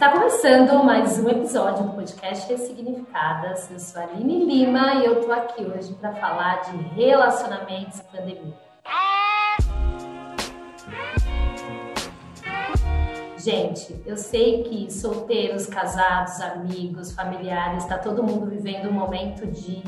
Está começando mais um episódio do podcast Ressignificadas. Eu sou a Aline Lima e eu tô aqui hoje para falar de relacionamentos e pandemia. Gente, eu sei que solteiros, casados, amigos, familiares, está todo mundo vivendo um momento de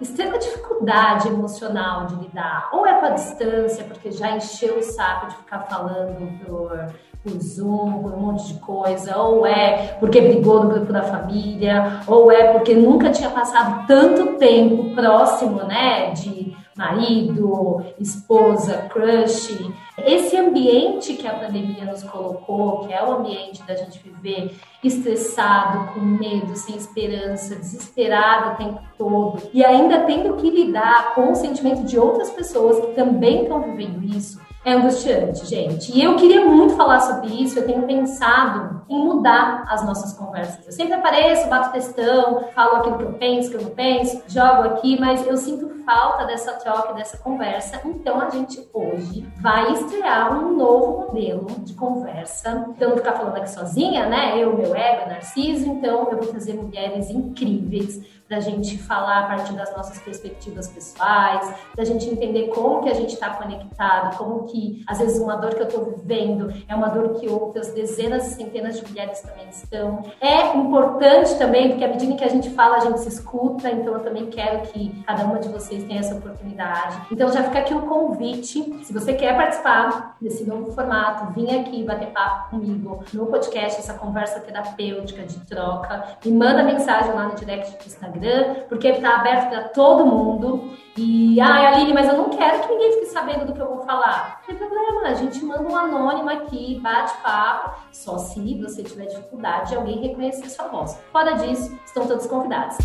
extrema dificuldade emocional de lidar. Ou é com a distância, porque já encheu o saco de ficar falando por, por Zoom, por um monte de coisa, ou é porque brigou no grupo da família, ou é porque nunca tinha passado tanto tempo próximo, né, de marido, esposa, crush. Esse ambiente que a pandemia nos colocou, que é o ambiente da gente viver estressado, com medo, sem esperança, desesperado o tempo todo, e ainda tendo que lidar com o sentimento de outras pessoas que também estão vivendo isso, é angustiante, gente. E eu queria muito falar sobre isso. Eu tenho pensado em mudar as nossas conversas. Eu sempre apareço, bato textão, falo aquilo que eu penso, que eu não penso, jogo aqui, mas eu sinto falta dessa troca, dessa conversa. Então a gente hoje vai estrear um novo modelo de conversa. Então não ficar falando aqui sozinha, né? Eu, meu ego, Narciso. Então eu vou trazer mulheres incríveis da gente falar a partir das nossas perspectivas pessoais, da gente entender como que a gente está conectado, como que às vezes uma dor que eu estou vivendo é uma dor que outras dezenas e centenas de mulheres também estão. É importante também, porque à medida que a gente fala, a gente se escuta, então eu também quero que cada uma de vocês tenha essa oportunidade. Então já fica aqui o convite, se você quer participar desse novo formato, vim aqui bater papo comigo no podcast, essa conversa terapêutica de troca, me manda mensagem lá no direct do Instagram Porque está aberto para todo mundo. E, ai, Aline, mas eu não quero que ninguém fique sabendo do que eu vou falar. Não tem problema, a gente manda um anônimo aqui, bate papo, só se você tiver dificuldade de alguém reconhecer sua voz. Fora disso, estão todos convidados.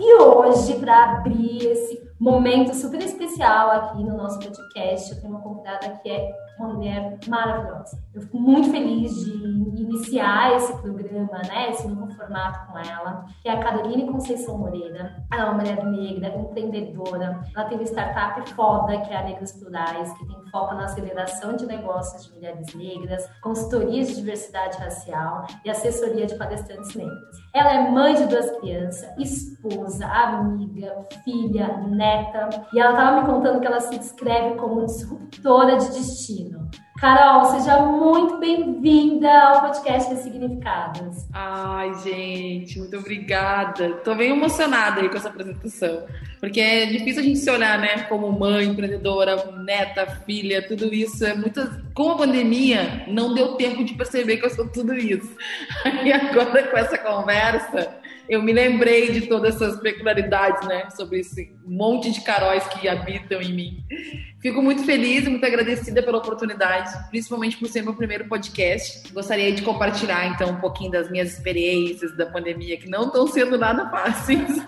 E hoje, para abrir esse momento super especial aqui no nosso podcast. Eu tenho uma convidada que é uma mulher maravilhosa. Eu fico muito feliz de iniciar esse programa, né, esse novo formato com ela, que é a Caroline Conceição Moreira. Ela é uma mulher negra, empreendedora. Ela tem uma startup foda, que é a Negros Plurais, que tem foco na aceleração de negócios de mulheres negras, consultoria de diversidade racial e assessoria de palestrantes negras. Ela é mãe de duas crianças, esposa, amiga, filha, neta, e ela estava me contando que ela se descreve como disruptora de destino. Carol, seja muito bem-vinda ao podcast Ressignificadas. Ai, gente, muito obrigada. Tô bem emocionada aí com essa apresentação, porque é difícil a gente se olhar, né, como mãe, empreendedora, neta, filha, tudo isso. É muito. Com a pandemia, não deu tempo de perceber que eu sou tudo isso. E agora, com essa conversa, eu me lembrei de todas essas peculiaridades, né, sobre esse monte de caróis que habitam em mim. Fico muito feliz e muito agradecida pela oportunidade, principalmente por ser meu primeiro podcast. Gostaria de compartilhar, então, um pouquinho das minhas experiências da pandemia, que não estão sendo nada fáceis.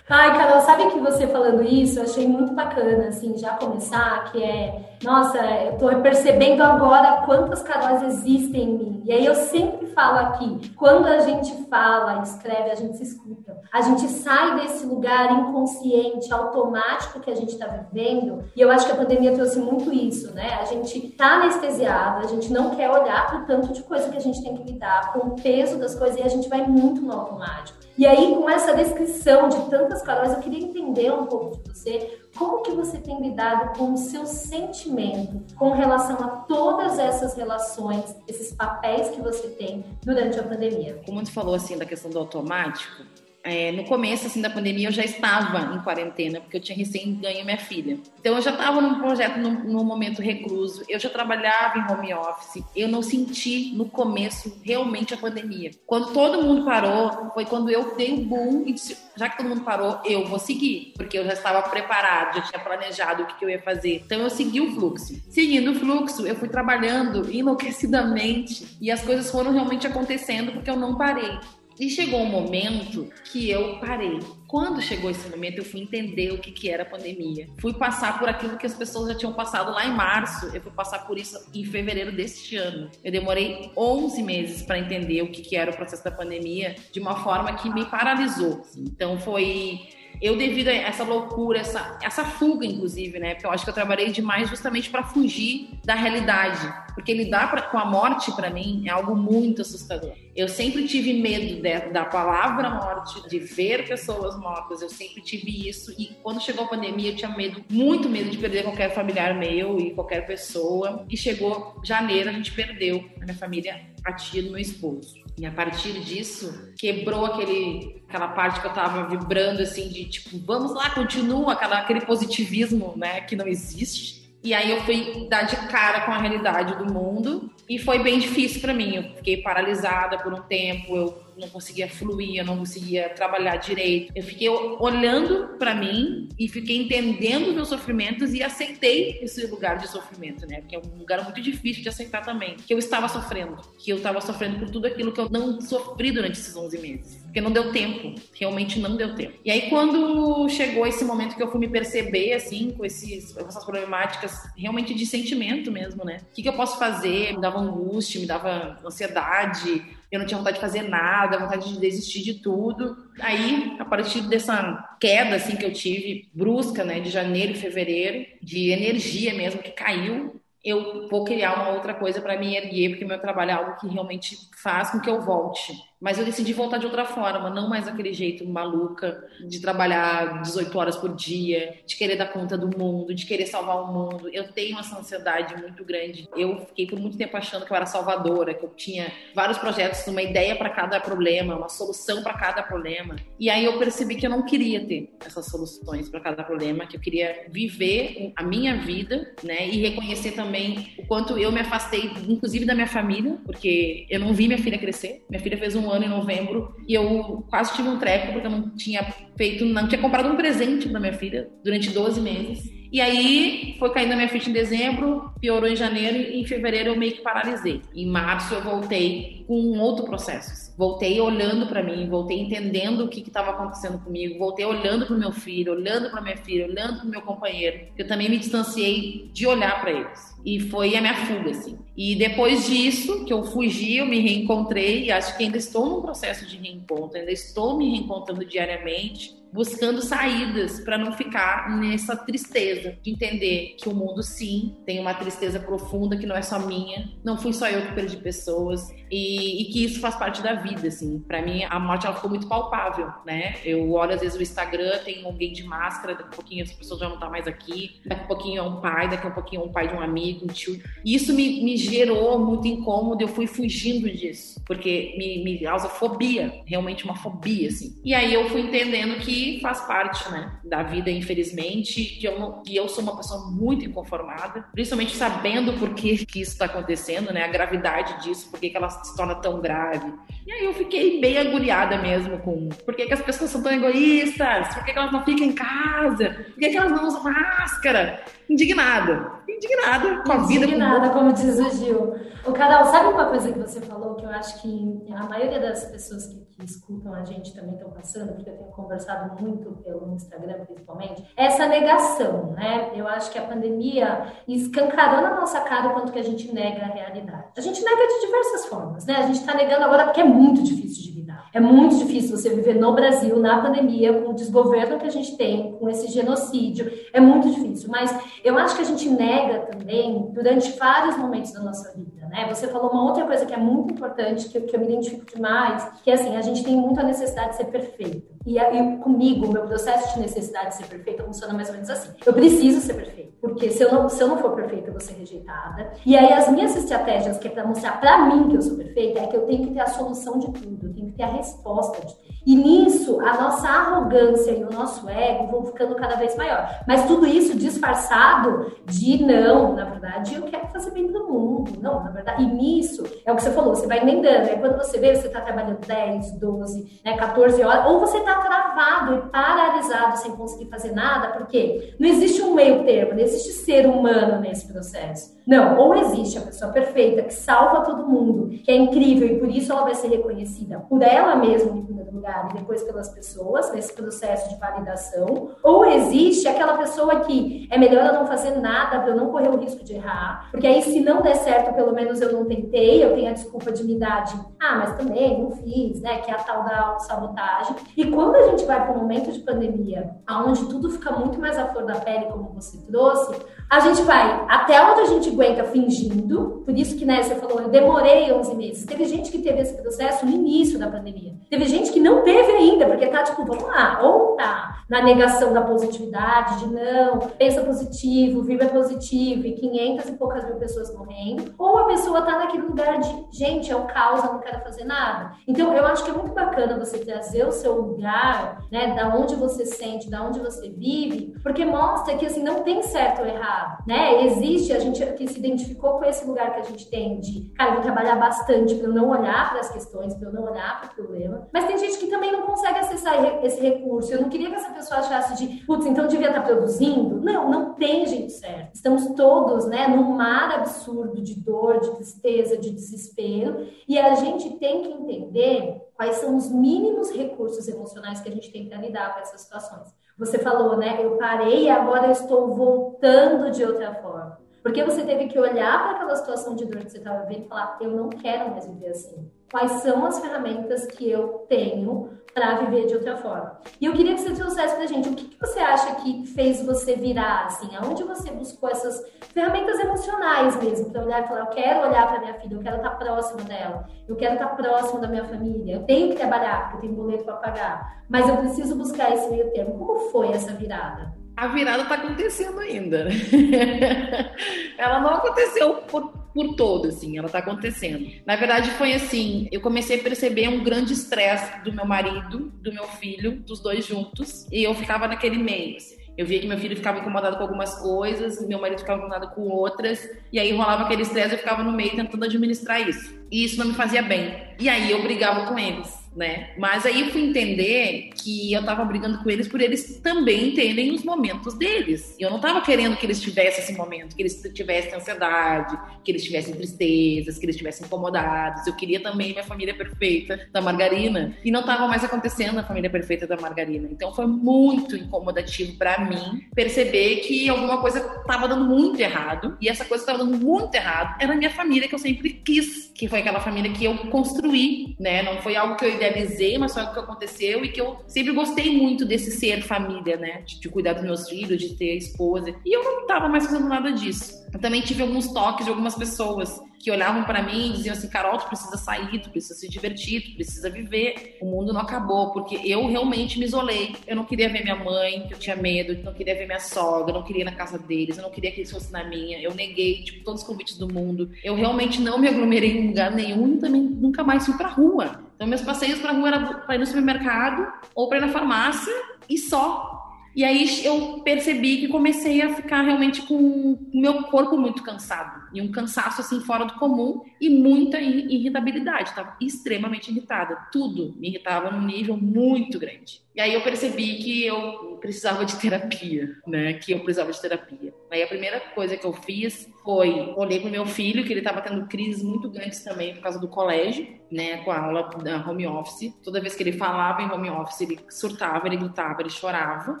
Ai, Carol, sabe que você falando isso, eu achei muito bacana, assim, já começar, que é, nossa, eu tô percebendo agora quantas Caróis existem em mim. E aí eu sempre falo aqui, quando a gente fala, escreve, a gente se escuta. A gente sai desse lugar inconsciente, automático que a gente está vivendo, e eu acho que a pandemia trouxe muito isso, né? A gente tá anestesiado, a gente não quer olhar para o tanto de coisa que a gente tem que lidar, com o peso das coisas, e a gente vai muito no automático. E aí, com essa descrição de tantas palavras, eu queria entender um pouco de você, como que você tem lidado com o seu sentimento com relação a todas essas relações, esses papéis que você tem durante a pandemia? Como você falou assim da questão do automático, é, no começo assim da pandemia eu já estava em quarentena porque eu tinha recém ganho minha filha. Então eu já estava num projeto num, num, momento recluso, eu já trabalhava em home office. Eu não senti no começo realmente a pandemia. Quando todo mundo parou, foi quando eu dei o um boom e disse, já que todo mundo parou, eu vou seguir, porque eu já estava preparado, já tinha planejado o que, que eu ia fazer. Então eu segui o fluxo. Seguindo o fluxo, eu fui trabalhando enlouquecidamente e as coisas foram realmente acontecendo porque eu não parei. E chegou um momento que eu parei. Quando chegou esse momento, eu fui entender o que, que era a pandemia. Fui passar por aquilo que as pessoas já tinham passado lá em março. Eu fui passar por isso em fevereiro deste ano. Eu demorei 11 meses para entender o que, que era o processo da pandemia de uma forma que me paralisou. Então foi eu devido a essa loucura, essa, essa fuga, inclusive, né? Porque eu acho que eu trabalhei demais justamente para fugir da realidade. Porque lidar pra, com a morte, para mim, é algo muito assustador. Eu sempre tive medo de, da palavra morte, de ver pessoas mortas. Eu sempre tive isso. E quando chegou a pandemia, eu tinha medo, muito medo de perder qualquer familiar meu e qualquer pessoa. E chegou janeiro, a gente perdeu a minha família, a tia do meu esposo. E a partir disso, quebrou aquele, aquela parte que eu tava vibrando, assim, de tipo, vamos lá, continua, aquela, aquele positivismo, né, que não existe. E aí eu fui dar de cara com a realidade do mundo e foi bem difícil para mim. Eu fiquei paralisada por um tempo, eu não conseguia fluir, eu não conseguia trabalhar direito. Eu fiquei olhando para mim e fiquei entendendo meus sofrimentos e aceitei esse lugar de sofrimento, né? Que é um lugar muito difícil de aceitar também, que eu estava sofrendo, que eu estava sofrendo por tudo aquilo que eu não sofri durante esses 11 meses, porque não deu tempo, realmente não deu tempo. E aí quando chegou esse momento que eu fui me perceber assim com esses com essas problemáticas realmente de sentimento mesmo, né? O que, que eu posso fazer? Me dava angústia, me dava ansiedade, eu não tinha vontade de fazer nada, vontade de desistir de tudo. Aí, a partir dessa queda assim que eu tive brusca, né, de janeiro e fevereiro, de energia mesmo que caiu, eu vou criar uma outra coisa para me erguer, porque meu trabalho é algo que realmente faz com que eu volte. Mas eu decidi voltar de outra forma, não mais daquele jeito maluca de trabalhar 18 horas por dia, de querer dar conta do mundo, de querer salvar o mundo. Eu tenho essa ansiedade muito grande. Eu fiquei por muito tempo achando que eu era salvadora, que eu tinha vários projetos, uma ideia para cada problema, uma solução para cada problema. E aí eu percebi que eu não queria ter essas soluções para cada problema, que eu queria viver a minha vida, né, e reconhecer também o quanto eu me afastei, inclusive da minha família, porque eu não vi minha filha crescer. Minha filha fez um ano em novembro e eu quase tive um treco porque eu não tinha feito, não tinha comprado um presente para minha filha durante 12 meses. E aí foi caindo a minha ficha em dezembro, piorou em janeiro e em fevereiro eu meio que paralisei. Em março eu voltei com um outro processo. Voltei olhando para mim, voltei entendendo o que estava acontecendo comigo, voltei olhando para meu filho, olhando para minha filha, olhando para meu companheiro. Eu também me distanciei de olhar para eles. E foi a minha fuga, assim. E depois disso, que eu fugi, eu me reencontrei e acho que ainda estou num processo de reencontro, ainda estou me reencontrando diariamente buscando saídas para não ficar nessa tristeza, de entender que o mundo sim tem uma tristeza profunda que não é só minha, não fui só eu que perdi pessoas e, e que isso faz parte da vida, assim. Para mim a morte ela ficou muito palpável, né? Eu olho às vezes o Instagram, tem alguém de máscara, daqui a pouquinho as pessoas já não tá mais aqui, daqui a pouquinho é um pai, daqui a pouquinho é um pai de um amigo, um tio. E isso me, me gerou muito incômodo, eu fui fugindo disso, porque me, me causa fobia, realmente uma fobia, assim. E aí eu fui entendendo que faz parte, né, da vida, infelizmente, que eu, não, eu sou uma pessoa muito inconformada, principalmente sabendo por que, que isso está acontecendo, né, a gravidade disso, por que, que ela se torna tão grave. E aí eu fiquei bem agulhada mesmo com por que, que as pessoas são tão egoístas, por que, que elas não ficam em casa, por que, que elas não usam máscara. Indignada, indignada com a vida. Indignada, como diz o Gil. O Carol, sabe uma coisa que você falou que eu acho que a maioria das pessoas que, que escutam a gente também estão passando, porque eu tenho conversado muito pelo Instagram principalmente, é essa negação, né? Eu acho que a pandemia escancarou na nossa cara o quanto que a gente nega a realidade. A gente nega de diversas formas, né? A gente está negando agora porque é muito difícil de. É muito difícil você viver no Brasil, na pandemia, com o desgoverno que a gente tem, com esse genocídio. É muito difícil. Mas eu acho que a gente nega também durante vários momentos da nossa vida, né? Você falou uma outra coisa que é muito importante, que, que eu me identifico demais, que é assim, a gente tem muita necessidade de ser perfeito. E, e comigo, o meu processo de necessidade de ser perfeita funciona mais ou menos assim. Eu preciso ser perfeita, porque se eu não, se eu não for perfeita, eu vou ser rejeitada. E aí as minhas estratégias, que é para mostrar para mim que eu sou perfeita, é que eu tenho que ter a solução de tudo, eu tenho ter a resposta de tudo. E nisso, a nossa arrogância e o nosso ego vão ficando cada vez maior. Mas tudo isso disfarçado de não, na verdade, eu quero fazer bem para o mundo. Não, na verdade, e nisso, é o que você falou, você vai emendando. É quando você vê, você está trabalhando 10, 12, né, 14 horas, ou você está travado e paralisado sem conseguir fazer nada, porque não existe um meio termo, não existe ser humano nesse processo. Não, ou existe a pessoa perfeita que salva todo mundo, que é incrível e por isso ela vai ser reconhecida por ela mesma em primeiro lugar e depois pelas pessoas nesse processo de validação, ou existe aquela pessoa que é melhor eu não fazer nada para eu não correr o risco de errar, porque aí se não der certo, pelo menos eu não tentei, eu tenho a desculpa de me dar de, ah, mas também não fiz, né, que é a tal da sabotagem. E quando a gente vai para um momento de pandemia, onde tudo fica muito mais à flor da pele, como você trouxe, a gente vai até onde a gente aguenta fingindo, por isso que né, você falou, eu demorei 11 meses. Teve gente que teve esse processo no início da pandemia. Teve gente que não teve ainda, porque tá tipo, vamos lá, ou tá na negação da positividade, de não, pensa positivo, viva positivo, e 500 e poucas mil pessoas morrendo, ou a pessoa tá naquele lugar de, gente, é um caos, eu não quero fazer nada. Então, eu acho que é muito bacana você trazer o seu lugar, né, da onde você sente, da onde você vive, porque mostra que, assim, não tem certo ou errado, né? Existe a gente que se identificou com esse lugar que a gente tem de, cara, vou trabalhar bastante para eu não olhar para as questões, para eu não olhar para o problema. Mas tem gente que também não consegue acessar esse recurso. Eu não queria que essa pessoa achasse de, putz, então devia estar tá produzindo. Não, não tem jeito certo. Estamos todos, né, num mar absurdo de dor, de tristeza, de desespero, e a gente tem que entender quais são os mínimos recursos emocionais que a gente tem para lidar com essas situações. Você falou, né? Eu parei e agora eu estou voltando de outra forma. Porque você teve que olhar para aquela situação de dor que você estava vivendo e falar: eu não quero mais viver assim. Quais são as ferramentas que eu tenho para viver de outra forma? E eu queria que você trouxesse para a gente o que, que, você acha que fez você virar, assim, aonde você buscou essas ferramentas emocionais mesmo, para olhar e falar: eu quero olhar para minha filha, eu quero estar tá próxima dela, eu quero estar tá próximo da minha família, eu tenho que trabalhar, porque eu tenho boleto para pagar, mas eu preciso buscar esse meio termo. Como foi essa virada? a virada está acontecendo ainda. ela não aconteceu por, por todo, assim, ela está acontecendo. Na verdade, foi assim: eu comecei a perceber um grande estresse do meu marido, do meu filho, dos dois juntos, e eu ficava naquele meio. Assim. Eu via que meu filho ficava incomodado com algumas coisas, meu marido ficava incomodado com outras, e aí rolava aquele estresse, eu ficava no meio tentando administrar isso. E isso não me fazia bem. E aí eu brigava com eles né? Mas aí eu fui entender que eu tava brigando com eles por eles também terem os momentos deles. E eu não tava querendo que eles tivessem esse momento, que eles tivessem ansiedade, que eles tivessem tristezas, que eles estivessem incomodados. Eu queria também minha família perfeita da Margarina. E não tava mais acontecendo a família perfeita da Margarina. Então foi muito incomodativo para mim perceber que alguma coisa tava dando muito errado. E essa coisa que tava dando muito errado era a minha família que eu sempre quis, que foi aquela família que eu construí, né? Não foi algo que eu idealizei, mas foi algo que aconteceu e que eu sempre gostei muito desse ser família, né? De, de cuidar dos meus filhos, de ter esposa. E eu não tava mais fazendo nada disso. Eu também tive alguns toques de algumas pessoas que olhavam para mim e diziam assim: Carol, tu precisa sair, tu precisa se divertir, tu precisa viver. O mundo não acabou, porque eu realmente me isolei. Eu não queria ver minha mãe, que eu tinha medo, eu não queria ver minha sogra, eu não queria ir na casa deles, eu não queria que eles fossem na minha. Eu neguei, tipo, todos os convites do mundo. Eu realmente não me aglomerei em lugar nenhum e também nunca mais fui pra rua. Então, meus passeios pra rua era pra ir no supermercado ou pra ir na farmácia e só. E aí eu percebi que comecei a ficar realmente com o meu corpo muito cansado. E um cansaço assim fora do comum e muita irritabilidade. Estava extremamente irritada. Tudo me irritava num nível muito grande. E aí eu percebi que eu precisava de terapia, né? Que eu precisava de terapia. Aí a primeira coisa que eu fiz foi olhei pro meu filho que ele estava tendo crises muito grandes também por causa do colégio, né? Com a aula da home office. Toda vez que ele falava em home office, ele surtava, ele gritava, ele chorava.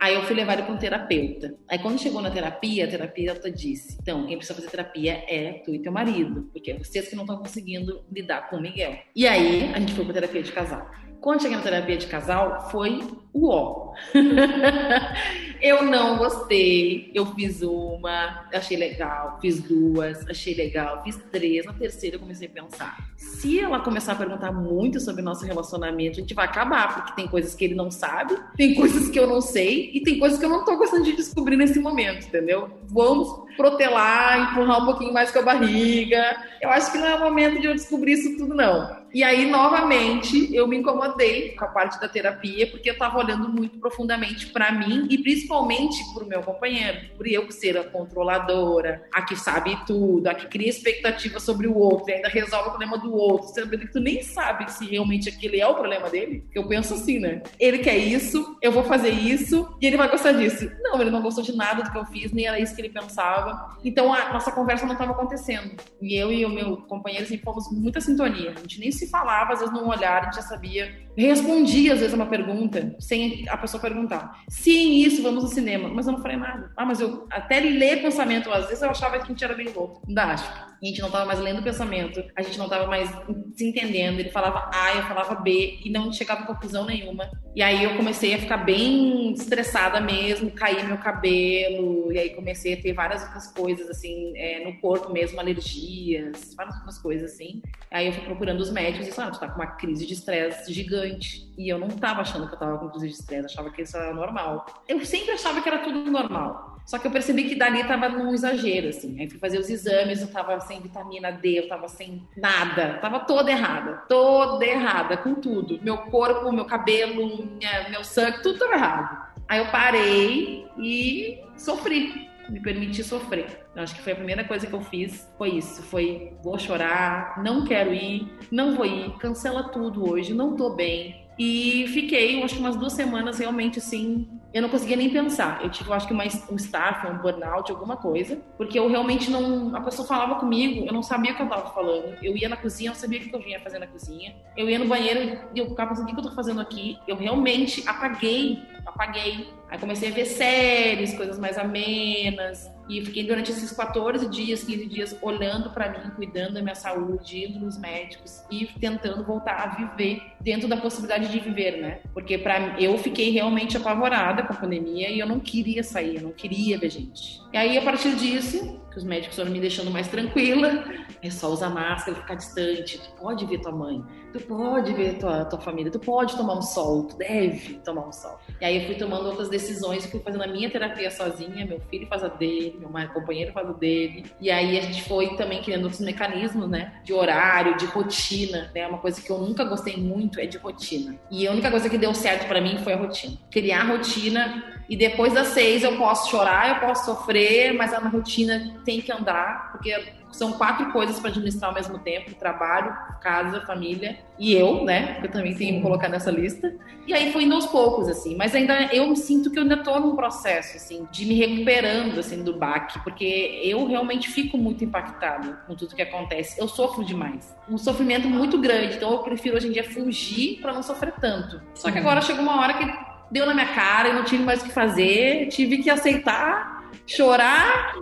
Aí eu fui levar ele para um terapeuta. Aí quando chegou na terapia, a terapeuta disse: "Então, quem precisa fazer terapia é tu e teu marido, porque é vocês que não estão conseguindo lidar com o Miguel". E aí a gente foi para terapia de casal. Quando cheguei na terapia de casal, foi o ó. eu não gostei. Eu fiz uma, achei legal. Fiz duas, achei legal. Fiz três. Na terceira, eu comecei a pensar: se ela começar a perguntar muito sobre nosso relacionamento, a gente vai acabar, porque tem coisas que ele não sabe, tem coisas que eu não sei e tem coisas que eu não tô gostando de descobrir nesse momento, entendeu? Vamos protelar, empurrar um pouquinho mais com a barriga. Eu acho que não é o momento de eu descobrir isso tudo, não. E aí, novamente, eu me incomodei com a parte da terapia, porque eu estava olhando muito profundamente para mim e principalmente para o meu companheiro. Por eu ser a controladora, a que sabe tudo, a que cria expectativa sobre o outro e ainda resolve o problema do outro, sabendo que tu nem sabe se realmente aquele é o problema dele. Eu penso assim, né? Ele quer isso, eu vou fazer isso e ele vai gostar disso. Não, ele não gostou de nada do que eu fiz, nem era isso que ele pensava. Então a nossa conversa não estava acontecendo. E eu e o meu companheiro sempre fomos muita sintonia. A gente nem se falava, às vezes num olhar a gente já sabia. Respondia às vezes uma pergunta sem a pessoa perguntar. Sim, isso, vamos no cinema. Mas eu não falei nada. Ah, mas eu até ler pensamento, às vezes eu achava que a gente era bem louco. Ainda acho. A gente não estava mais lendo pensamento, a gente não estava mais se entendendo. Ele falava A, eu falava B e não chegava a conclusão nenhuma. E aí eu comecei a ficar bem estressada mesmo, cair meu cabelo, e aí comecei a ter várias outras coisas, assim, é, no corpo mesmo, alergias, várias outras coisas, assim. Aí eu fui procurando os médicos e disseram, ah, tu tá com uma crise de estresse gigante. E eu não tava achando que eu tava com crise de estresse, achava que isso era normal. Eu sempre achava que era tudo normal. Só que eu percebi que dali tava num exagero, assim. Aí fui fazer os exames, eu tava sem vitamina D, eu tava sem nada. Tava toda errada. Toda errada, com tudo. Meu corpo, meu cabelo, minha, meu sangue, tudo tava errado. Aí eu parei e sofri. Me permiti sofrer. Eu acho que foi a primeira coisa que eu fiz, foi isso. Foi, vou chorar, não quero ir, não vou ir, cancela tudo hoje, não tô bem. E fiquei, acho que umas duas semanas realmente assim, eu não conseguia nem pensar. Eu tive, eu acho que uma, um staff, um burnout, alguma coisa, porque eu realmente não. A pessoa falava comigo, eu não sabia o que eu tava falando. Eu ia na cozinha, eu não sabia o que eu vinha fazer na cozinha. Eu ia no banheiro e eu ficava pensando, o que eu tô fazendo aqui? Eu realmente apaguei, apaguei. Aí comecei a ver séries, coisas mais amenas. E fiquei durante esses 14 dias, 15 dias, olhando para mim, cuidando da minha saúde, indo nos médicos e tentando voltar a viver dentro da possibilidade de viver, né? Porque para eu fiquei realmente apavorada com a pandemia e eu não queria sair, eu não queria ver gente. E aí, a partir disso, os médicos foram me deixando mais tranquila, é só usar máscara, ficar distante. Tu pode ver tua mãe, tu pode ver tua, tua família, tu pode tomar um sol, tu deve tomar um sol. E aí eu fui tomando outras decisões, fui fazendo a minha terapia sozinha, meu filho faz a dele, meu companheiro faz o dele. E aí a gente foi também criando outros mecanismos, né? De horário, de rotina, né? Uma coisa que eu nunca gostei muito é de rotina. E a única coisa que deu certo para mim foi a rotina. Criar rotina e depois das seis eu posso chorar, eu posso sofrer, mas a rotina tem que andar, porque são quatro coisas para administrar ao mesmo tempo: trabalho, casa, família e eu, né? Eu também tenho que colocar nessa lista. E aí foi indo aos poucos, assim. Mas ainda eu sinto que eu ainda estou num processo, assim, de me recuperando, assim, do baque, porque eu realmente fico muito impactada com tudo que acontece. Eu sofro demais. Um sofrimento muito grande. Então eu prefiro hoje em dia fugir para não sofrer tanto. Só que agora chegou uma hora que deu na minha cara, eu não tive mais o que fazer, tive que aceitar, chorar.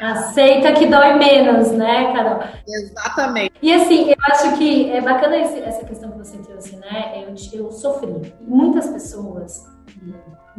Aceita que dói menos, né, Carol? Exatamente. E assim, eu acho que é bacana esse, essa questão que você trouxe, né? Eu, eu sofri. Muitas pessoas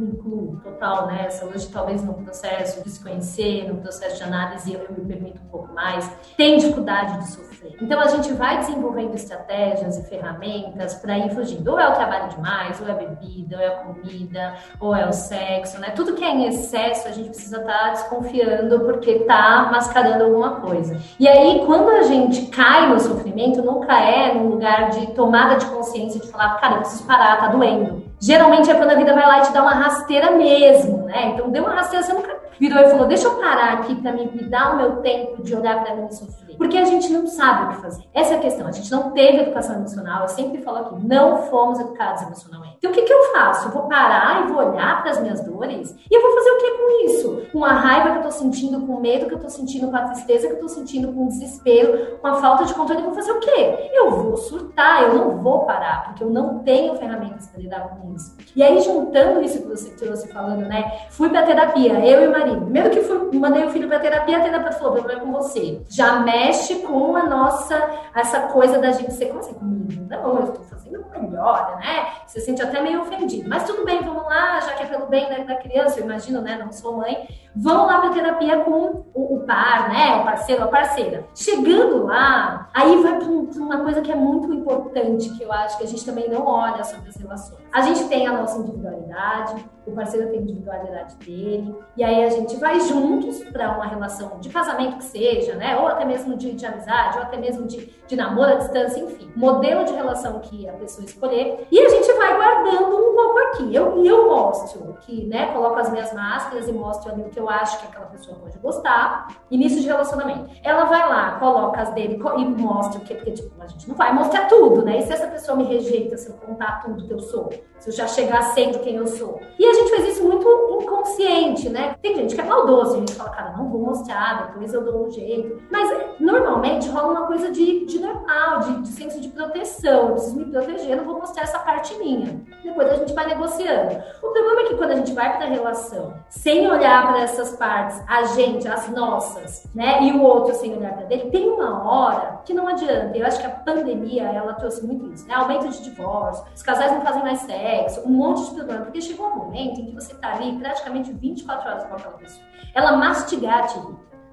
me incluo total nessa, hoje talvez no processo de se conhecer, no processo de análise eu, eu me permito um pouco mais, tem dificuldade de sofrer. Então a gente vai desenvolvendo estratégias e ferramentas para ir fugindo. Ou é o trabalho demais, ou é a bebida, ou é a comida, ou é o sexo, né? Tudo que é em excesso a gente precisa estar tá desconfiando porque tá mascarando alguma coisa. E aí quando a gente cai no sofrimento, nunca é num lugar de tomada de consciência de falar, cara, eu preciso parar, tá doendo. Geralmente é quando a vida vai lá e te dá uma rasteira mesmo, né? Então deu uma rasteira, você nunca virou e falou: deixa eu parar aqui para me, me dar o meu tempo de olhar para mim e sofrer. Porque a gente não sabe o que fazer. Essa é a questão. A gente não teve educação emocional. Eu sempre falo aqui: não fomos educados emocionalmente. Então o que, que eu faço? Eu vou parar e vou olhar para as minhas dores e eu vou fazer o que com isso? Com a raiva que eu tô sentindo, com o medo que eu tô sentindo, com a tristeza que eu tô sentindo, com o desespero, com a falta de controle, eu vou fazer o quê? Eu vou surtar, eu não vou parar, porque eu não tenho ferramentas para lidar com isso. E aí, juntando isso que você trouxe falando, né? Fui pra terapia, eu e o marido. Primeiro que mandei o filho para terapia, a terapeuta falou: o problema é com você. Já mexe com a nossa, essa coisa da gente ser, como assim comigo? Não, eu estou fazendo melhor, né? Você se sente até meio ofendido. Mas tudo bem, vamos lá, já que é pelo bem da, da criança, eu imagino, né? Não sou mãe vão lá para terapia com o, o, par, né? O parceiro, a parceira. Chegando lá, aí vai para uma coisa que é muito importante, que eu acho que a gente também não olha sobre as relações. A gente tem a nossa individualidade, o parceiro tem a individualidade dele, e aí a gente vai juntos para uma relação de casamento que seja, né? Ou até mesmo de, de amizade, ou até mesmo de, de namoro à distância, enfim. Modelo de relação que a pessoa escolher, e a gente vai guardando um pouco aqui. Eu, eu mostro que, né? Coloco as minhas máscaras e mostro ali o que eu acho que aquela pessoa pode gostar. Início de relacionamento. Ela vai lá, coloca as dele e mostra o que, porque tipo, a gente não vai mostrar tudo, né? E se essa pessoa me rejeita, se eu contar tudo que eu sou, se eu já chegar sendo quem eu sou. E a gente faz isso muito inconsciente, né? Tem gente que é maldoso, a gente fala, cara, não vou mostrar, depois eu dou um jeito. Mas normalmente rola uma coisa de, de normal, de, de senso de proteção. Eu preciso me proteger, não vou mostrar essa parte minha. Depois a gente vai negociando. O problema é que quando a gente vai para a relação sem olhar para essas partes, a gente, as nossas, né, e o outro sem olhar para dele, tem uma hora que não adianta. Eu acho que a pandemia ela trouxe muito isso, né? Aumento de divórcio, os casais não fazem mais sexo, um monte de problema, porque chegou um momento em que você tá ali praticamente 24 horas com aquela pessoa. Ela mastigar te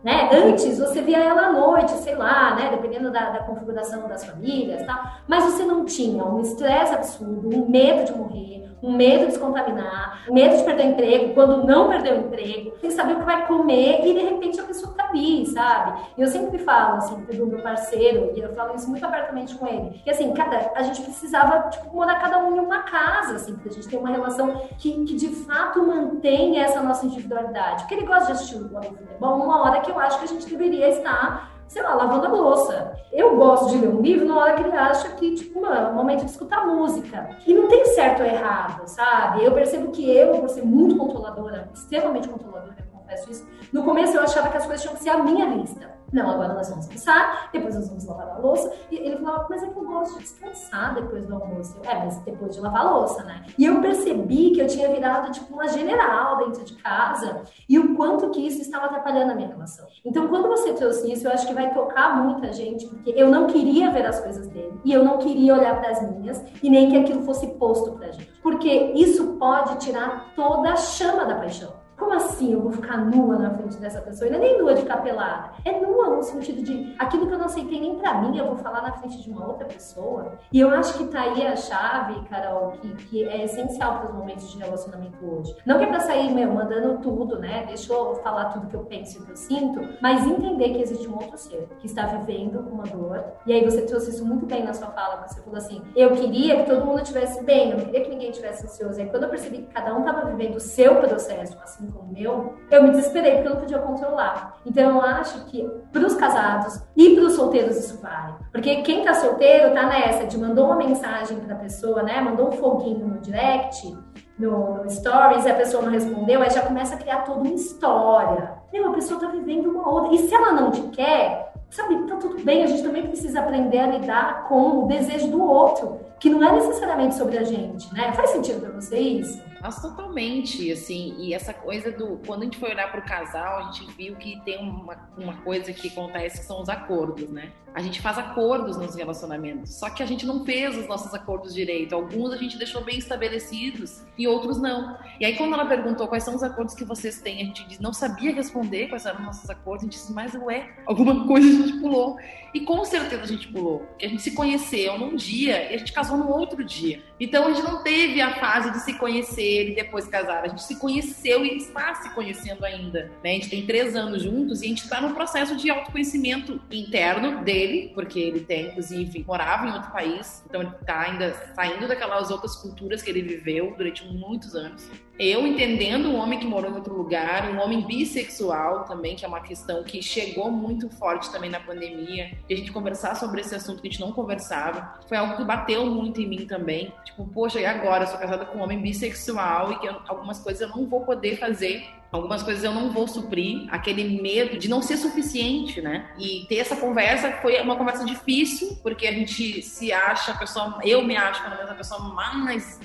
né? Antes você via ela à noite, sei lá, né? Dependendo da, da configuração das famílias, tá? Mas você não tinha um estresse absurdo, um medo de morrer, um medo de se contaminar, medo de perder o emprego, quando não perder o emprego, sem saber o que vai comer e de repente a pessoa tá ali, sabe? E eu sempre falo assim pro meu parceiro, e eu falo isso muito abertamente com ele, que assim, cada, a gente precisava tipo, morar cada um em uma casa, assim, porque a gente tem uma relação que, que de fato mantém essa nossa individualidade. Porque ele gosta de assistir o futebol uma hora que eu acho que a gente deveria estar sei lá, lavando a louça. Eu gosto de ler um livro na hora que ele acha que, tipo, mano, é o momento de escutar música. E não tem certo ou errado, sabe? Eu percebo que eu, por ser muito controladora, extremamente controladora, eu confesso isso, no começo eu achava que as coisas tinham que ser a minha lista. Não, agora nós vamos almoçar, depois nós vamos lavar a louça. E ele falava, mas é que eu gosto de descansar depois do almoço. É, mas depois de lavar a louça, né? E eu percebi que eu tinha virado, tipo, uma general dentro de casa e o quanto que isso estava atrapalhando a minha relação. Então, quando você trouxe isso, eu acho que vai tocar muita gente, porque eu não queria ver as coisas dele e eu não queria olhar para as minhas e nem que aquilo fosse posto pra gente. Porque isso pode tirar toda a chama da paixão. Como assim eu vou ficar nua na frente dessa pessoa? E não é nem nua de ficar pelada. É nua no sentido de aquilo que eu não aceitei nem pra mim, eu vou falar na frente de uma outra pessoa. E eu acho que tá aí a chave, Carol, que, que é essencial para os momentos de relacionamento hoje. Não que é pra sair, meu, mandando tudo, né? Deixa eu falar tudo que eu penso e que eu sinto, mas entender que existe um outro ser que está vivendo uma dor. E aí você trouxe isso muito bem na sua fala, você falou assim: eu queria que todo mundo estivesse bem, eu queria que ninguém estivesse ansioso. E aí quando eu percebi que cada um tava vivendo o seu processo, assim como o meu, eu me desesperei porque eu não podia controlar. Então eu acho que para os casados e para os solteiros isso vale. Porque quem tá solteiro tá nessa de mandou uma mensagem para a pessoa, né? Mandou um foguinho no direct, no, no, stories, e a pessoa não respondeu, aí já começa a criar toda uma história. Meu, a pessoa tá vivendo uma outra. E se ela não te quer, sabe, tá tudo bem, a gente também precisa aprender a lidar com o desejo do outro, que não é necessariamente sobre a gente, né? Faz sentido para você isso? Mas totalmente, assim, e essa coisa do. Quando a gente foi olhar para o casal, a gente viu que tem uma, uma coisa que acontece que são os acordos, né? A gente faz acordos nos relacionamentos, só que a gente não fez os nossos acordos direito. Alguns a gente deixou bem estabelecidos e outros não. E aí, quando ela perguntou quais são os acordos que vocês têm, a gente não sabia responder quais eram os nossos acordos, a gente disse, mas ué, alguma coisa a gente pulou. E com certeza a gente pulou, porque a gente se conheceu num dia e a gente casou no outro dia. Então a gente não teve a fase de se conhecer e depois casar. A gente se conheceu e está se conhecendo ainda. Né? A gente tem três anos juntos e a gente está no processo de autoconhecimento interno dele, porque ele tem, inclusive, morava em outro país, então ele está ainda saindo daquelas outras culturas que ele viveu durante muitos anos eu entendendo um homem que morou em outro lugar, um homem bissexual também, que é uma questão que chegou muito forte também na pandemia, e a gente conversar sobre esse assunto que a gente não conversava, foi algo que bateu muito em mim também. Tipo, poxa, e agora? Eu sou casada com um homem bissexual e que eu, algumas coisas eu não vou poder fazer Algumas coisas eu não vou suprir, aquele medo de não ser suficiente, né? E ter essa conversa foi uma conversa difícil, porque a gente se acha a pessoa, eu me acho pelo menos a pessoa mais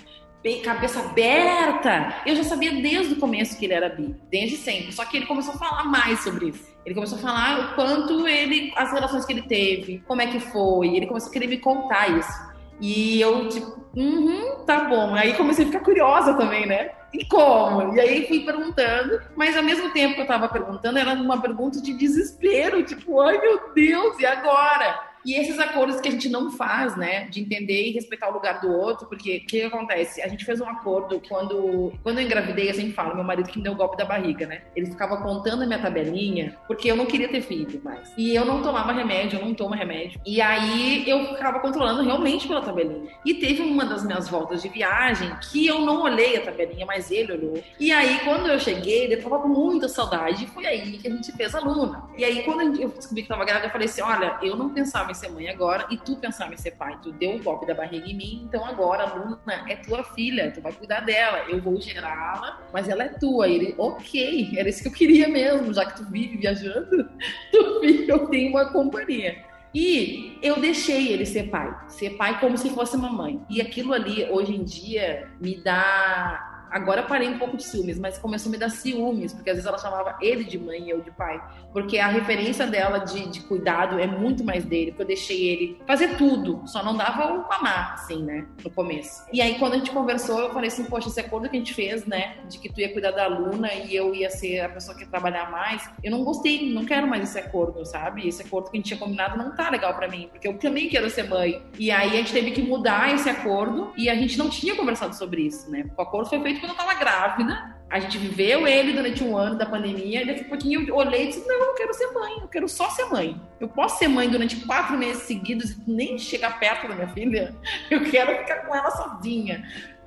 cabeça aberta. Eu já sabia desde o começo que ele era bi, desde sempre. Só que ele começou a falar mais sobre isso. Ele começou a falar o quanto ele, as relações que ele teve, como é que foi. Ele começou a querer me contar isso. E eu, tipo, uhum, tá bom. Aí comecei a ficar curiosa também, né? E como? E aí fui perguntando, mas ao mesmo tempo que eu tava perguntando, era uma pergunta de desespero, tipo, ai meu Deus, e agora? E esses acordos que a gente não faz, né? De entender e respeitar o lugar do outro, porque o que acontece? A gente fez um acordo quando, quando eu engravidei, eu sempre falo, meu marido que me deu o golpe da barriga, né? Ele ficava contando a minha tabelinha, porque eu não queria ter filho mais. E eu não tomava remédio, eu não tomo remédio. E aí eu ficava controlando realmente pela tabelinha. E teve uma das minhas voltas de viagem que eu não olhei a tabelinha, mas ele olhou. E aí, quando eu cheguei, ele tava com muita saudade. E foi aí que a gente fez a Luna. E aí, quando eu descobri que tava grávida, eu falei assim: olha, eu não pensava em ser mãe agora e tu pensava em ser pai. Tu deu um golpe da barriga em mim, então agora a Luna é tua filha, tu vai cuidar dela. Eu vou gerá-la, mas ela é tua. E ele, ok, era isso que eu queria mesmo, já que tu vive viajando, tu vive, eu tenho uma companhia. E eu deixei ele ser pai, ser pai como se fosse mamãe. E aquilo ali, hoje em dia, me dá Agora parei um pouco de ciúmes, mas começou a me dar ciúmes, porque às vezes ela chamava ele de mãe e eu de pai. Porque a referência dela de, de cuidado é muito mais dele, porque eu deixei ele fazer tudo, só não dava o mamar, assim, né, no começo. E aí quando a gente conversou, eu falei assim, poxa, esse acordo que a gente fez, né, de que tu ia cuidar da aluna e eu ia ser a pessoa que ia trabalhar mais, eu não gostei, não quero mais esse acordo, sabe? Esse acordo que a gente tinha combinado não tá legal para mim, porque eu também quero ser mãe. E aí a gente teve que mudar esse acordo e a gente não tinha conversado sobre isso, né? O acordo foi feito quando eu tava grávida. A gente viveu ele durante um ano da pandemia, e daqui a pouquinho eu olhei e disse: Não, eu não quero ser mãe, eu quero só ser mãe. Eu posso ser mãe durante quatro meses seguidos e nem chegar perto da minha filha. Eu quero ficar com ela sozinha.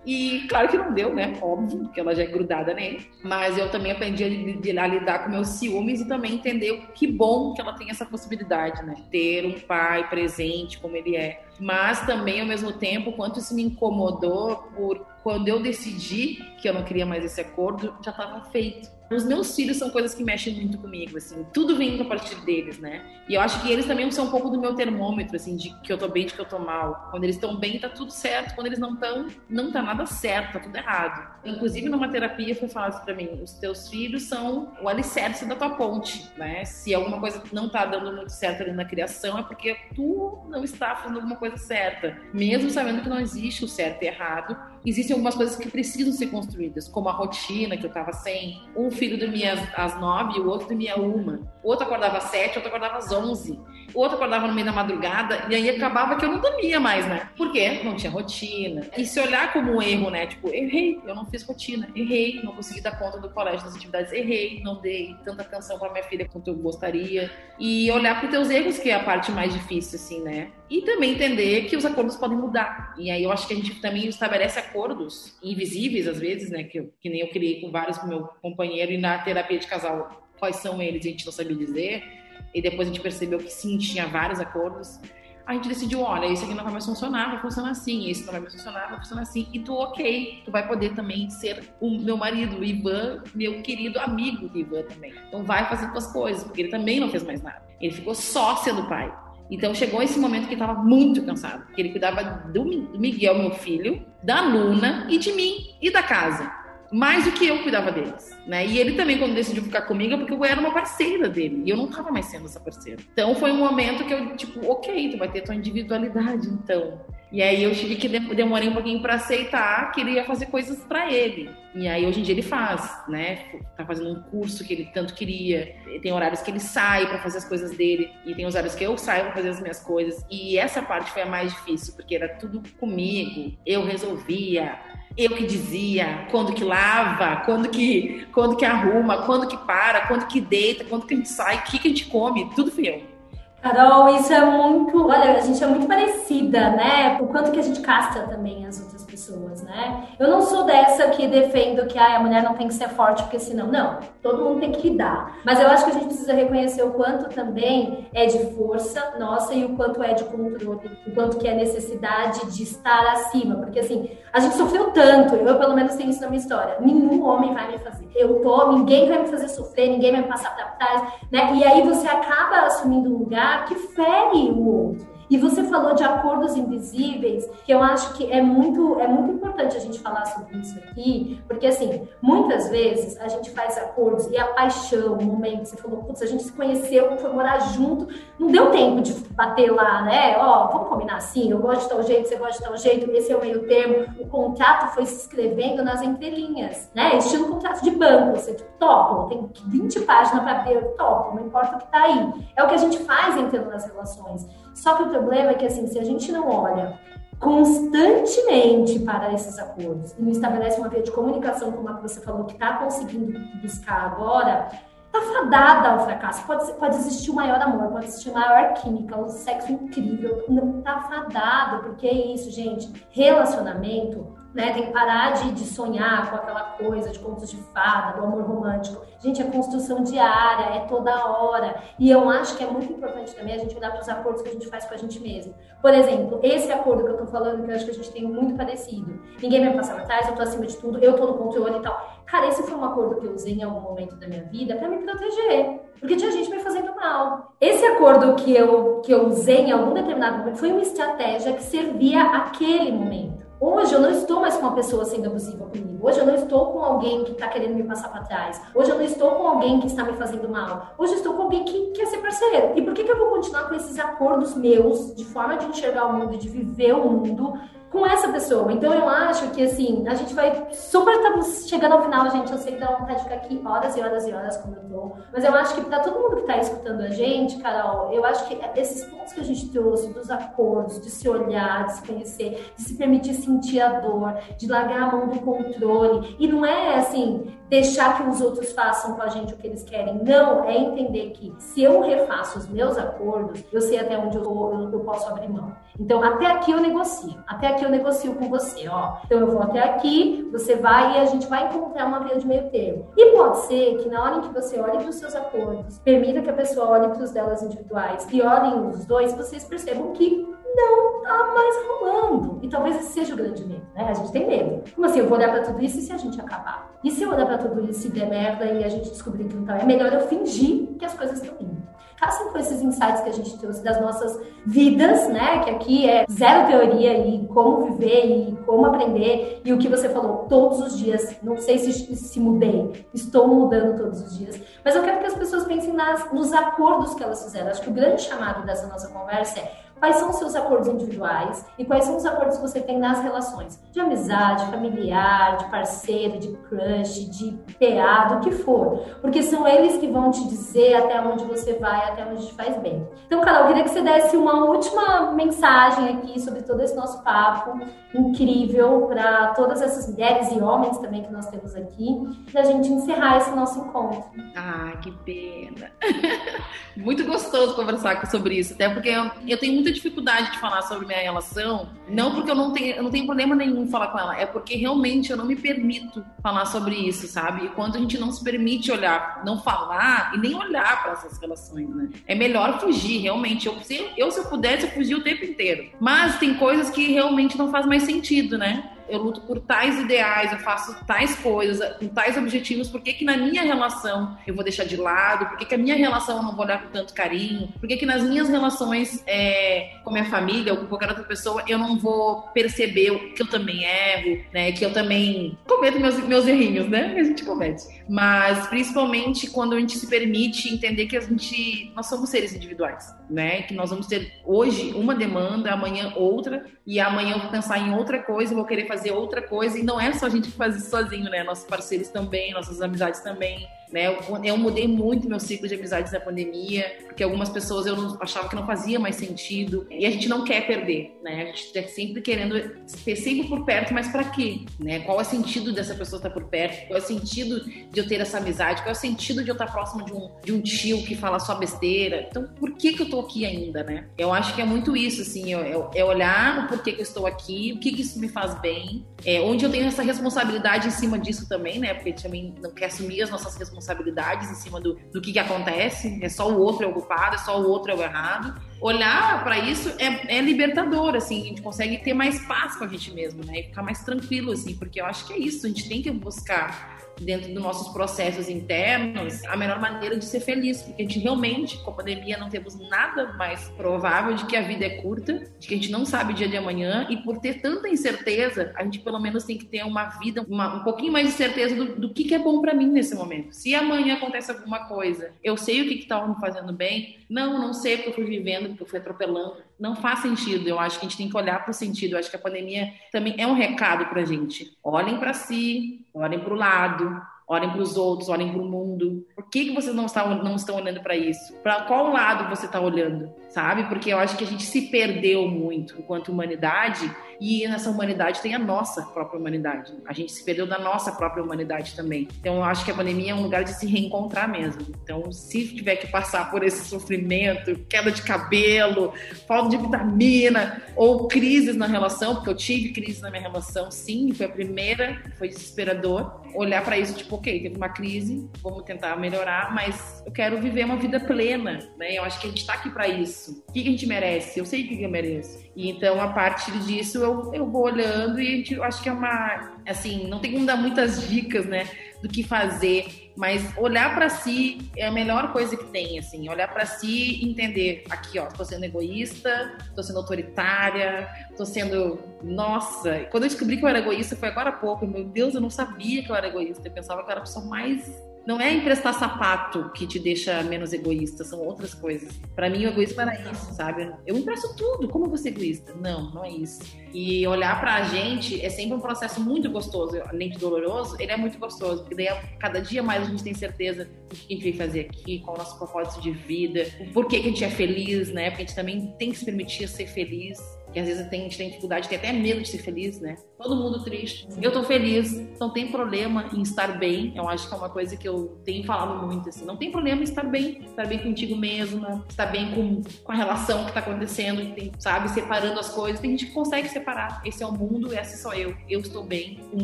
E claro que não deu, né? Óbvio, porque ela já é grudada nele. Mas eu também aprendi a, a, lidar com meus ciúmes e também entender que bom que ela tem essa possibilidade, né? Ter um pai presente como ele é. Mas também, ao mesmo tempo, quanto isso me incomodou por quando eu decidi que eu não queria mais esse acordo, já estava feito. Os meus filhos são coisas que mexem muito comigo, assim, tudo vem a partir deles, né? E eu acho que eles também são um pouco do meu termômetro, assim, de que eu tô bem, de que eu tô mal. Quando eles estão bem, tá tudo certo. Quando eles não estão, não tá nada certo, tá tudo errado. Inclusive, numa terapia foi falado para mim: os teus filhos são o alicerce da tua ponte, né? Se alguma coisa não tá dando muito certo ali na criação, é porque tu não está fazendo alguma coisa certa. Mesmo sabendo que não existe o certo e errado, existem algumas coisas que precisam ser construídas, como a rotina que eu tava sem. Um filho dormia às, nove o outro dormia uma. O outro acordava às sete, o outro acordava às onze. O outro acordava no meio da madrugada e aí acabava que eu não dormia mais, né? Porque não tinha rotina. E se olhar como um erro, né? Tipo, errei, eu não fiz rotina, errei, não consegui dar conta do colégio das atividades, errei, não dei tanta atenção para minha filha quanto eu gostaria. E olhar para os teus erros, que é a parte mais difícil, assim, né? E também entender que os acordos podem mudar. E aí eu acho que a gente também estabelece acordos invisíveis, às vezes, né? Que, que nem eu criei com vários com meu companheiro e na terapia de casal, quais são eles, a gente não sabia dizer. E depois a gente percebeu que sim, tinha vários acordos a gente decidiu, olha, esse aqui não vai mais funcionar, vai funcionar assim, esse não vai mais funcionar, vai funcionar assim. E tu, ok, tu vai poder também ser o meu marido, o Ivan, meu querido amigo do Ivan também. Então vai fazer tuas coisas, porque ele também não fez mais nada. Ele ficou só sendo pai. Então chegou esse momento que ele estava muito cansado, porque ele cuidava do Miguel, meu filho, da Luna e de mim e da casa mais do que eu cuidava deles, né? E ele também, quando decidiu ficar comigo, é porque eu era uma parceira dele e eu não tava mais sendo essa parceira. Então foi um momento que eu, tipo, ok, tu vai ter tua individualidade, então. E aí eu tive que demorei um pouquinho para aceitar que ele ia fazer coisas para ele. E aí hoje em dia ele faz, né? Tá fazendo um curso que ele tanto queria. Tem horários que ele sai para fazer as coisas dele e tem os horários que eu saio para fazer as minhas coisas. E essa parte foi a mais difícil, porque era tudo comigo. Eu resolvia eu que dizia quando que lava, quando que, quando que arruma, quando que para, quando que deita, quando que a gente sai, o que, que a gente come, tudo fui eu. Carol, isso é muito. Olha, a gente é muito parecida, né? O quanto que a gente casta também as pessoas, né? Eu não sou dessa que defendo que ah, a mulher não tem que ser forte, porque senão. Não, todo mundo tem que lidar. Mas eu acho que a gente precisa reconhecer o quanto também é de força nossa e o quanto é de controle, o quanto que é necessidade de estar acima. Porque assim, a gente sofreu tanto, eu pelo menos tenho isso na minha história. Nenhum homem vai me fazer. Eu tô, ninguém vai me fazer sofrer, ninguém vai me passar pra trás, né? E aí você acaba assumindo um lugar que fere o outro. E você falou de acordos invisíveis, que eu acho que é muito, é muito importante a gente falar sobre isso aqui, porque assim, muitas vezes a gente faz acordos e a paixão, o momento, você falou, putz, a gente se conheceu, foi morar junto, não deu tempo de bater lá, né? Ó, vamos combinar assim, eu gosto de tal jeito, você gosta de tal jeito, esse é o meio termo. O contrato foi se escrevendo nas entrelinhas, né? Estilo contrato de banco, você tipo, topa, tem 20 páginas para abrir, topa, não importa o que tá aí. É o que a gente faz entrando nas relações. Só que o problema é que, assim, se a gente não olha constantemente para esses acordos e não estabelece uma via de comunicação, como a que você falou, que está conseguindo buscar agora, tá fadada ao fracasso. Pode, pode existir o maior amor, pode existir maior química, um sexo incrível, não tá fadado, porque é isso, gente. Relacionamento né? Tem que parar de, de sonhar com aquela coisa de contos de fada, do amor romântico. Gente, é construção diária, é toda hora. E eu acho que é muito importante também a gente olhar para os acordos que a gente faz com a gente mesmo. Por exemplo, esse acordo que eu tô falando, que eu acho que a gente tem muito parecido. Ninguém vai passar atrás, eu tô acima de tudo, eu tô no controle e tal. Cara, esse foi um acordo que eu usei em algum momento da minha vida para me proteger. Porque tinha gente me fazendo mal. Esse acordo que eu, que eu usei em algum determinado momento foi uma estratégia que servia aquele momento. Hoje eu não estou mais com uma pessoa sendo abusiva comigo. Hoje eu não estou com alguém que está querendo me passar para trás. Hoje eu não estou com alguém que está me fazendo mal. Hoje eu estou com alguém que quer ser parceiro. E por que, que eu vou continuar com esses acordos meus de forma de enxergar o mundo, de viver o mundo com essa pessoa. Então eu acho que assim, a gente vai super estamos chegando ao final, gente. Eu sei que dá vontade de ficar aqui horas e horas e horas como eu tô. Mas eu acho que para todo mundo que está escutando a gente, Carol, eu acho que esses pontos que a gente trouxe dos acordos, de se olhar, de se conhecer, de se permitir sentir a dor, de largar a mão do controle. E não é assim, deixar que os outros façam com a gente o que eles querem. Não, é entender que se eu refaço os meus acordos, eu sei até onde eu, eu, eu posso abrir mão. Então, até aqui eu negocio. Até aqui eu negocio com você, ó. Então, eu vou até aqui, você vai e a gente vai encontrar uma via de meio termo. E pode ser que na hora em que você olhe para os seus acordos, permita que a pessoa olhe para os delas individuais e olhem os dois, vocês percebam que não tá mais rolando. E talvez esse seja o grande medo, né? A gente tem medo. Como assim? Eu vou olhar para tudo isso e se a gente acabar? E se eu olhar para tudo isso e der merda e a gente descobrir que não tá? É melhor eu fingir que as coisas estão indo. Caçam com esses insights que a gente trouxe das nossas vidas, né? Que aqui é zero teoria e como viver e como aprender. E o que você falou todos os dias. Não sei se, se mudei, estou mudando todos os dias. Mas eu quero que as pessoas pensem nas, nos acordos que elas fizeram. Acho que o grande chamado dessa nossa conversa é quais são os seus acordos individuais e quais são os acordos que você tem nas relações de amizade, familiar, de parceiro, de crush, de PA, do que for. Porque são eles que vão te dizer até onde você vai, até onde te faz bem. Então, Carol, eu queria que você desse uma última mensagem aqui sobre todo esse nosso papo incrível para todas essas mulheres e homens também que nós temos aqui, para a gente encerrar esse nosso encontro. Ah, que pena! Muito gostoso conversar sobre isso, até porque eu, tenho muita dificuldade de falar sobre minha relação, não porque eu não tenho, eu não tenho problema nenhum em falar com ela, é porque realmente eu não me permito falar sobre isso, sabe? E quando a gente não se permite olhar, não falar e nem olhar para essas relações, né? É melhor fugir, realmente. Eu se, eu, se eu pudesse, eu fugir o tempo inteiro. Mas tem coisas que realmente não faz mais sentido, né? Eu luto por tais ideais, eu faço tais coisas, com tais objetivos, por que, que na minha relação eu vou deixar de lado? Por que, que a minha relação eu não vou olhar com tanto carinho? Por que, que nas minhas relações é, com minha família ou com qualquer outra pessoa eu não vou perceber que eu também erro, né? Que eu também cometo meus, meus errinhos, né? A gente comete. Mas principalmente quando a gente se permite entender que a gente, nós somos seres individuais, né? Que nós vamos ter hoje uma demanda, amanhã outra, e amanhã eu vou pensar em outra coisa, vou querer fazer outra coisa, e não é só a gente que faz isso sozinho, né? Nossos parceiros também, nossas amizades também. Né? Eu, eu, mudei muito meu ciclo de amizades na pandemia, porque algumas pessoas eu não, achava que não fazia mais sentido. E a gente não quer perder, né? A gente está sempre querendo ter sempre por perto, mas para quê? Né? Qual é o sentido dessa pessoa estar por perto? Qual é o sentido de eu ter essa amizade? Qual é o sentido de eu estar próximo de um, de um tio que fala só besteira? Então, por que, que eu tô aqui ainda, né? Eu acho que é muito isso, assim, é olhar o porquê que eu estou aqui, o que, que isso me faz bem, é, onde eu tenho essa responsabilidade em cima disso também, né? Porque a gente também não quer assumir as nossas responsabilidades responsabilidades em cima do, do que, que acontece, é só o outro é o culpado, é só o outro é o errado. Olhar para isso é, é, libertador, assim, a gente consegue ter mais paz com a gente mesmo, né? E ficar mais tranquilo, assim, porque eu acho que é isso, a gente tem que buscar dentro dos nossos processos internos, a melhor maneira de ser feliz, porque a gente realmente, com a pandemia, não temos nada mais provável de que a vida é curta, de que a gente não sabe o dia de amanhã, e por ter tanta incerteza, a gente pelo menos tem que ter uma vida, uma, um pouquinho mais de certeza do, do que, que é bom para mim nesse momento. Se amanhã acontece alguma coisa, eu sei o que está me fazendo bem, não, não sei porque eu fui vivendo, porque eu fui atropelando. Não faz sentido. Eu acho que a gente tem que olhar para o sentido. Eu acho que a pandemia também é um recado para a gente. Olhem para si, olhem para o lado, olhem para os outros, olhem para o mundo. Por que, que vocês não estão, não estão olhando para isso? Para qual lado você está olhando? Sabe? Porque eu acho que a gente se perdeu muito enquanto humanidade e nessa humanidade tem a nossa própria humanidade. A gente se perdeu da nossa própria humanidade também. Então eu acho que a pandemia é um lugar de se reencontrar mesmo. Então, se tiver que passar por esse sofrimento, queda de cabelo, falta de vitamina ou crises na relação, porque eu tive crises na minha relação, sim, foi a primeira, foi desesperador. Olhar para isso, tipo, ok, teve uma crise, vamos tentar melhorar, mas eu quero viver uma vida plena, né? Eu acho que a gente está aqui para isso. O que a gente merece? Eu sei o que eu mereço. E então, a partir disso, eu, eu vou olhando e eu acho que é uma. Assim, não tem como dar muitas dicas, né? Do que fazer, mas olhar para si é a melhor coisa que tem, assim. Olhar para si e entender: aqui, ó, tô sendo egoísta, tô sendo autoritária, tô sendo. Nossa! Quando eu descobri que eu era egoísta foi agora há pouco. Meu Deus, eu não sabia que eu era egoísta. Eu pensava que eu era a pessoa mais não é emprestar sapato que te deixa menos egoísta, são outras coisas. Para mim, o egoísmo era isso, sabe? Eu empresto tudo, como você egoísta? Não, não é isso. E olhar pra gente é sempre um processo muito gostoso, além de doloroso, ele é muito gostoso, porque daí cada dia mais a gente tem certeza do que a gente veio fazer aqui, qual é o nosso propósito de vida, o porquê que a gente é feliz, né? Porque a gente também tem que se permitir ser feliz que às vezes a gente tem dificuldade, tem até medo de ser feliz, né? Todo mundo triste. Eu tô feliz, não tem problema em estar bem. Eu acho que é uma coisa que eu tenho falado muito, assim. Não tem problema em estar bem, estar bem contigo mesma, estar bem com, com a relação que tá acontecendo, tem, sabe? Separando as coisas. Tem gente que consegue separar. Esse é o mundo, essa sou eu. Eu estou bem, o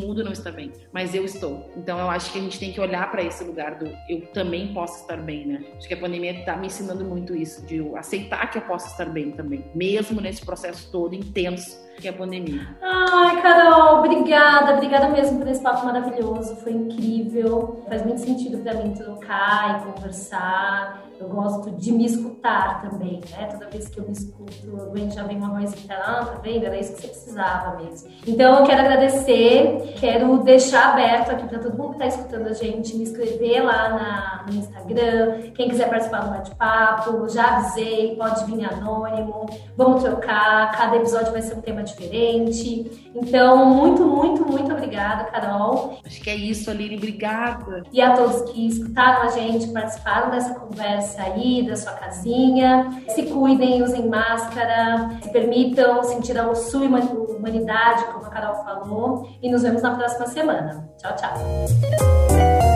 mundo não está bem, mas eu estou. Então eu acho que a gente tem que olhar para esse lugar do eu também posso estar bem, né? Acho que a pandemia tá me ensinando muito isso, de aceitar que eu posso estar bem também, mesmo nesse processo todo todo intenso que é a pandemia. Ai, Carol, obrigada, obrigada mesmo por esse papo maravilhoso, foi incrível. Faz muito sentido para mim trocar e conversar. Eu gosto de me escutar também, né? Toda vez que eu me escuto, eu já vem uma voz interna, ah, tá vendo? Era isso que você precisava mesmo. Então eu quero agradecer, quero deixar aberto aqui para todo mundo que está escutando a gente, me inscrever lá na, no Instagram. Quem quiser participar do bate-papo, já avisei, pode vir anônimo, vamos trocar, cada episódio vai ser um tema diferente. Então, muito, muito, muito obrigada, Carol. Acho que é isso, Aline, obrigada. E a todos que escutaram a gente, participaram dessa conversa aí, da sua casinha. Se cuidem, usem máscara, se permitam sentir a sua humanidade, como a Carol falou. E nos vemos na próxima semana. Tchau, tchau.